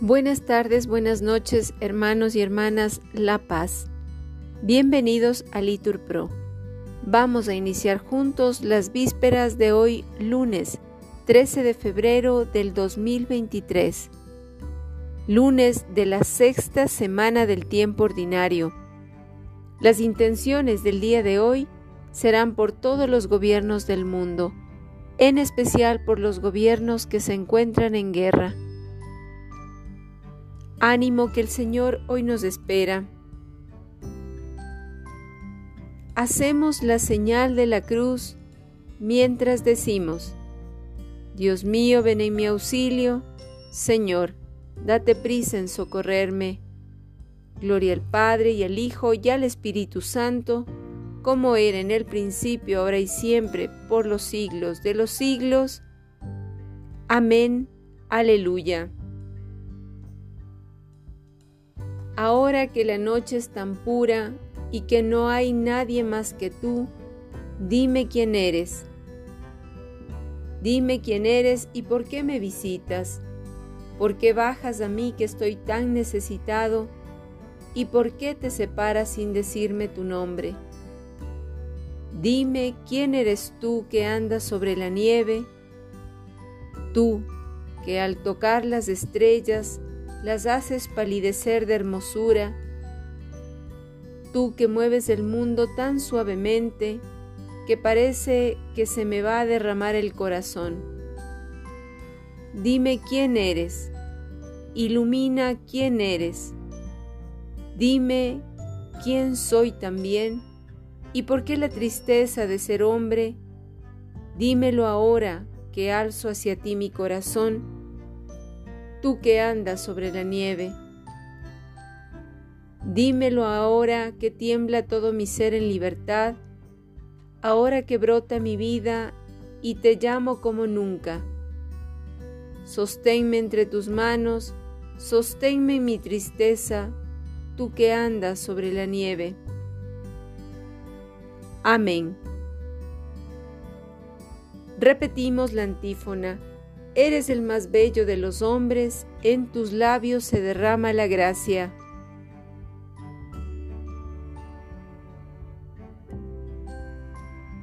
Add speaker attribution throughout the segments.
Speaker 1: Buenas tardes, buenas noches, hermanos y hermanas La Paz. Bienvenidos a Litur Pro. Vamos a iniciar juntos las vísperas de hoy, lunes 13 de febrero del 2023, lunes de la sexta semana del tiempo ordinario. Las intenciones del día de hoy serán por todos los gobiernos del mundo, en especial por los gobiernos que se encuentran en guerra Ánimo que el Señor hoy nos espera. Hacemos la señal de la cruz mientras decimos, Dios mío, ven en mi auxilio, Señor, date prisa en socorrerme. Gloria al Padre y al Hijo y al Espíritu Santo, como era en el principio, ahora y siempre, por los siglos de los siglos. Amén. Aleluya. Ahora que la noche es tan pura y que no hay nadie más que tú, dime quién eres. Dime quién eres y por qué me visitas. ¿Por qué bajas a mí que estoy tan necesitado? ¿Y por qué te separas sin decirme tu nombre? Dime quién eres tú que andas sobre la nieve, tú que al tocar las estrellas las haces palidecer de hermosura. Tú que mueves el mundo tan suavemente que parece que se me va a derramar el corazón. Dime quién eres, ilumina quién eres. Dime quién soy también y por qué la tristeza de ser hombre. Dímelo ahora que alzo hacia ti mi corazón tú que andas sobre la nieve. Dímelo ahora que tiembla todo mi ser en libertad, ahora que brota mi vida y te llamo como nunca. Sosténme entre tus manos, sosténme en mi tristeza, tú que andas sobre la nieve. Amén. Repetimos la antífona. Eres el más bello de los hombres, en tus labios se derrama la gracia.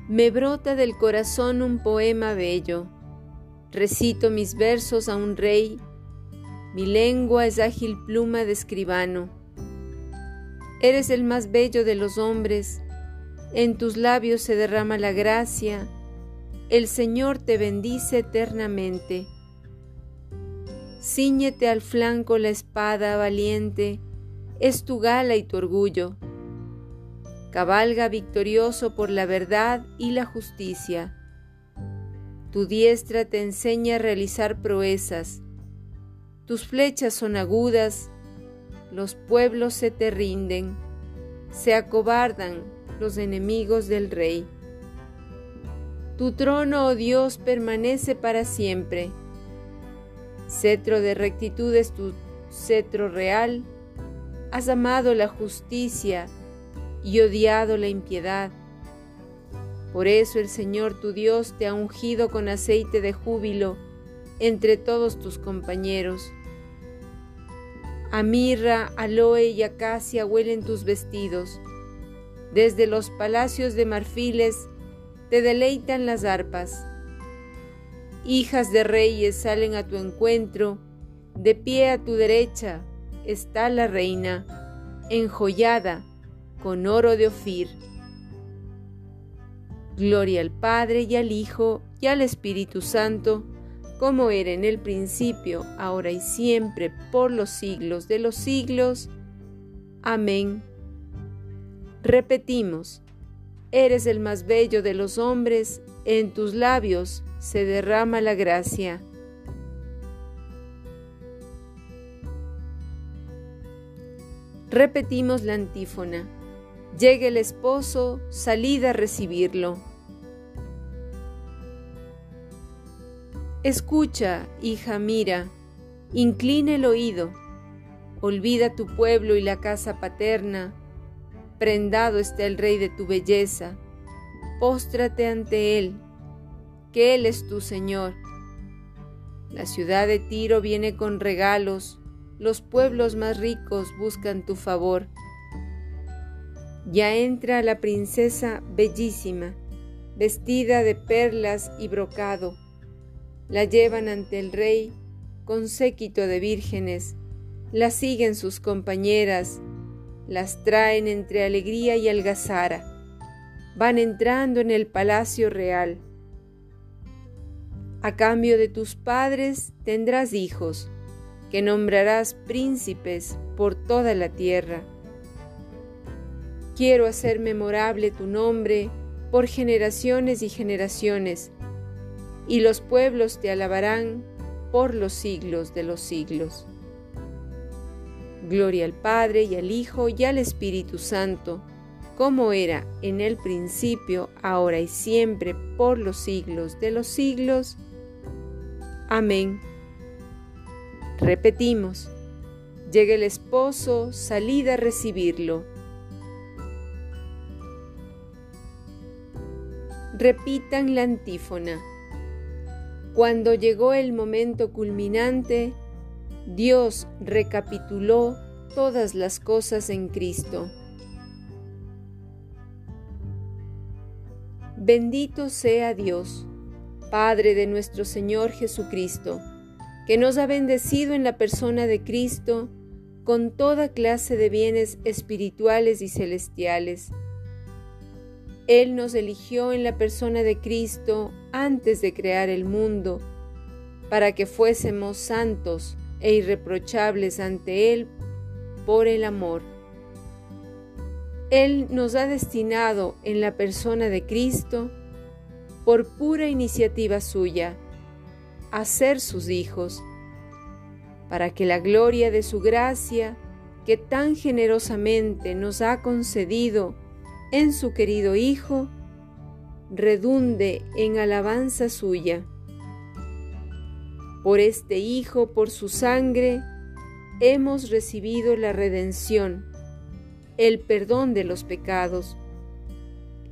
Speaker 1: Me brota del corazón un poema bello. Recito mis versos a un rey. Mi lengua es ágil pluma de escribano. Eres el más bello de los hombres. En tus labios se derrama la gracia el Señor te bendice eternamente. Cíñete al flanco la espada valiente, es tu gala y tu orgullo. Cabalga victorioso por la verdad y la justicia. Tu diestra te enseña a realizar proezas. Tus flechas son agudas, los pueblos se te rinden, se acobardan los enemigos del rey. Tu trono, oh Dios, permanece para siempre. Cetro de rectitud es tu cetro real. Has amado la justicia y odiado la impiedad. Por eso el Señor tu Dios te ha ungido con aceite de júbilo entre todos tus compañeros. A mirra, aloe y acacia huelen tus vestidos. Desde los palacios de marfiles te deleitan las arpas. Hijas de reyes salen a tu encuentro, de pie a tu derecha está la reina, enjollada con oro de Ofir. Gloria al Padre y al Hijo y al Espíritu Santo, como era en el principio, ahora y siempre, por los siglos de los siglos. Amén. Repetimos, Eres el más bello de los hombres, en tus labios se derrama la gracia. Repetimos la antífona. Llegue el esposo, salid a recibirlo. Escucha, hija, mira, inclina el oído, olvida tu pueblo y la casa paterna, prendado está el Rey de tu belleza, póstrate ante Él, que Él es tu Señor. La ciudad de Tiro viene con regalos, los pueblos más ricos buscan tu favor. Ya entra la princesa bellísima, vestida de perlas y brocado. La llevan ante el rey con séquito de vírgenes, la siguen sus compañeras, las traen entre alegría y algazara, van entrando en el palacio real. A cambio de tus padres tendrás hijos, que nombrarás príncipes por toda la tierra Quiero hacer memorable tu nombre por generaciones y generaciones, y los pueblos te alabarán por los siglos de los siglos. Gloria al Padre y al Hijo y al Espíritu Santo, como era en el principio, ahora y siempre, por los siglos de los siglos. Amén. Repetimos, llega el esposo, salid a recibirlo repitan la antífona. Cuando llegó el momento culminante, Dios recapituló todas las cosas en Cristo. Bendito sea Dios, Padre de nuestro Señor Jesucristo, que nos ha bendecido en la persona de Cristo con toda clase de bienes espirituales y celestiales él nos eligió en la persona de Cristo antes de crear el mundo, para que fuésemos santos e irreprochables ante Él por el amor. Él nos ha destinado en la persona de Cristo, por pura iniciativa suya, a ser sus hijos, para que la gloria de su gracia, que tan generosamente nos ha concedido, en su querido Hijo, redunde en alabanza suya. Por este Hijo, por su sangre, hemos recibido la redención, el perdón de los pecados,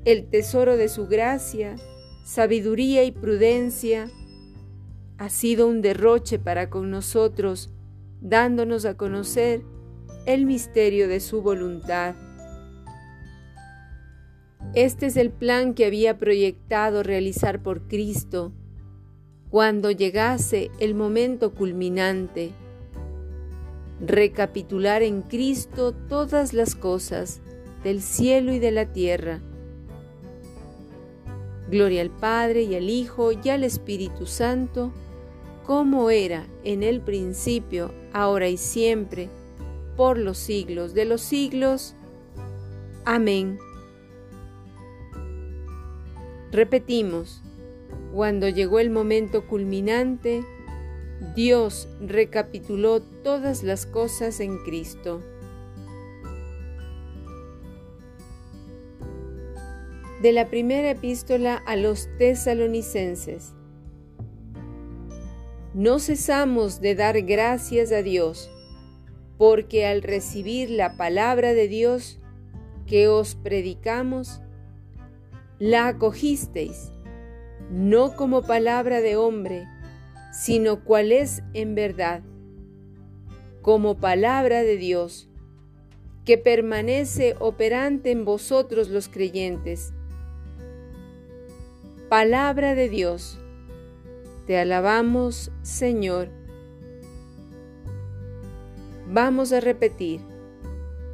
Speaker 1: el tesoro de su gracia, sabiduría y prudencia, ha sido un derroche para con nosotros, dándonos a conocer el misterio de su voluntad. Este es el plan que había proyectado realizar por Cristo cuando llegase el momento culminante. Recapitular en Cristo todas las cosas del cielo y de la tierra. Gloria al Padre y al Hijo y al Espíritu Santo, como era en el principio, ahora y siempre, por los siglos de los siglos. Amén. Repetimos, cuando llegó el momento culminante, Dios recapituló todas las cosas en Cristo. De la primera epístola a los tesalonicenses. No cesamos de dar gracias a Dios, porque al recibir la palabra de Dios que os predicamos, la acogisteis, no como palabra de hombre, sino cual es en verdad, como palabra de Dios, que permanece operante en vosotros los creyentes. Palabra de Dios, te alabamos, Señor. Vamos a repetir,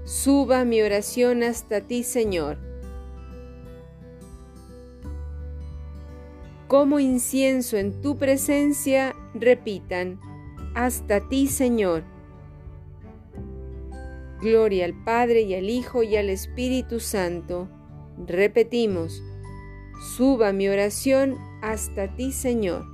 Speaker 1: suba mi oración hasta ti, Señor como incienso en tu presencia, repitan, hasta ti Señor. Gloria al Padre y al Hijo y al Espíritu Santo. Repetimos, suba mi oración hasta ti Señor.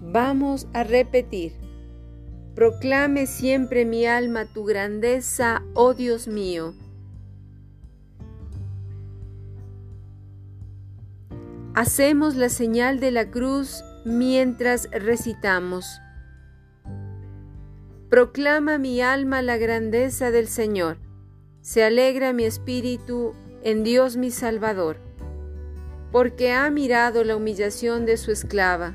Speaker 1: Vamos a repetir. Proclame siempre mi alma tu grandeza, oh Dios mío. Hacemos la señal de la cruz mientras recitamos. Proclama mi alma la grandeza del Señor. Se alegra mi espíritu en Dios mi Salvador, porque ha mirado la humillación de su esclava.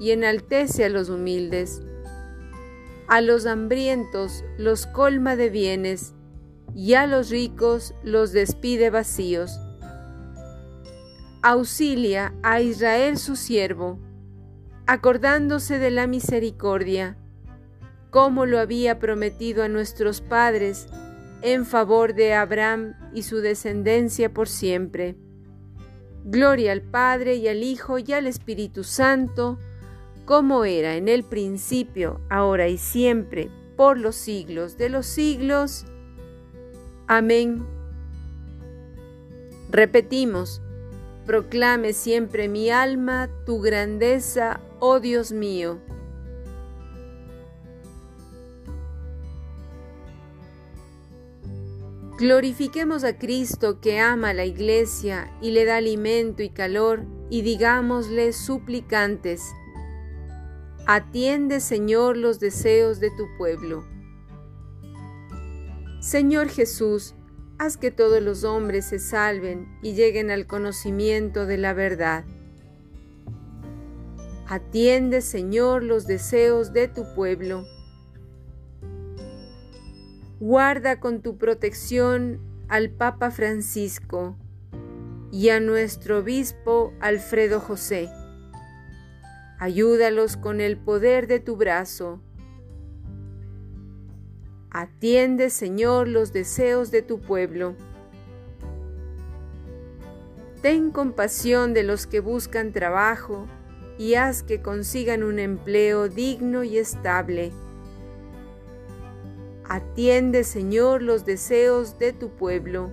Speaker 1: y enaltece a los humildes. A los hambrientos los colma de bienes y a los ricos los despide vacíos. Auxilia a Israel su siervo, acordándose de la misericordia, como lo había prometido a nuestros padres, en favor de Abraham y su descendencia por siempre. Gloria al Padre y al Hijo y al Espíritu Santo, como era en el principio, ahora y siempre, por los siglos de los siglos. Amén. Repetimos, proclame siempre mi alma tu grandeza, oh Dios mío. Glorifiquemos a Cristo que ama a la iglesia y le da alimento y calor y digámosle suplicantes, atiende Señor los deseos de tu pueblo. Señor Jesús, haz que todos los hombres se salven y lleguen al conocimiento de la verdad. Atiende Señor los deseos de tu pueblo Guarda con tu protección al Papa Francisco y a nuestro obispo Alfredo José. Ayúdalos con el poder de tu brazo. Atiende, Señor, los deseos de tu pueblo. Ten compasión de los que buscan trabajo y haz que consigan un empleo digno y estable Atiende, Señor, los deseos de tu pueblo.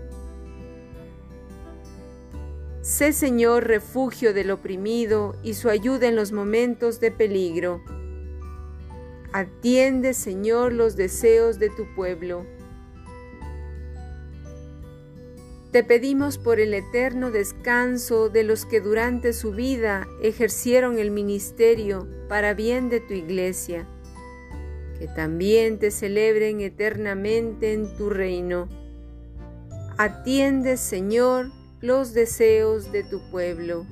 Speaker 1: Sé, Señor, refugio del oprimido y su ayuda en los momentos de peligro. Atiende, Señor, los deseos de tu pueblo. Te pedimos por el eterno descanso de los que durante su vida ejercieron el ministerio para bien de tu iglesia que también te celebren eternamente en tu reino. Atiende, Señor, los deseos de tu pueblo.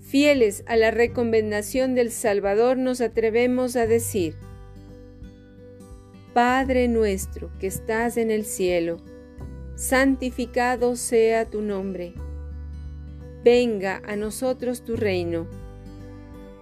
Speaker 1: Fieles a la recomendación del Salvador nos atrevemos a decir, Padre nuestro que estás en el cielo, santificado sea tu nombre. Venga a nosotros tu reino.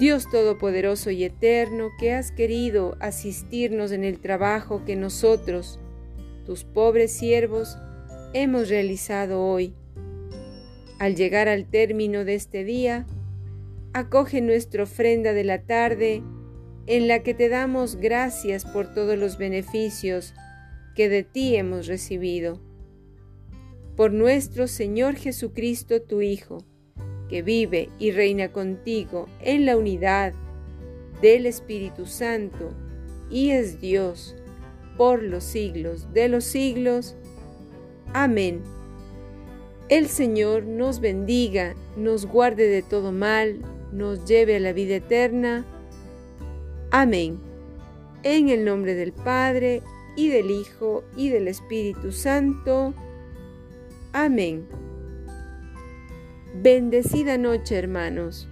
Speaker 1: Dios Todopoderoso y Eterno, que has querido asistirnos en el trabajo que nosotros, tus pobres siervos, hemos realizado hoy. Al llegar al término de este día, acoge nuestra ofrenda de la tarde, en la que te damos gracias por todos los beneficios que de ti hemos recibido. Por nuestro Señor Jesucristo, tu Hijo, que vive y reina contigo en la unidad del Espíritu Santo y es Dios por los siglos de los siglos. Amén. El Señor nos bendiga, nos guarde de todo mal, nos lleve a la vida eterna. Amén. En el nombre del Padre, y del Hijo, y del Espíritu Santo. Amén. Bendecida noche, hermanos.